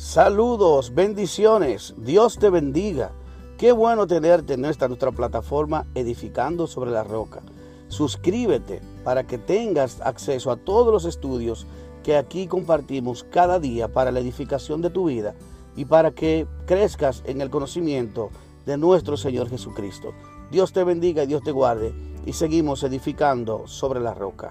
Saludos, bendiciones, Dios te bendiga. Qué bueno tenerte en esta nuestra plataforma Edificando sobre la Roca. Suscríbete para que tengas acceso a todos los estudios que aquí compartimos cada día para la edificación de tu vida y para que crezcas en el conocimiento de nuestro Señor Jesucristo. Dios te bendiga y Dios te guarde y seguimos edificando sobre la roca.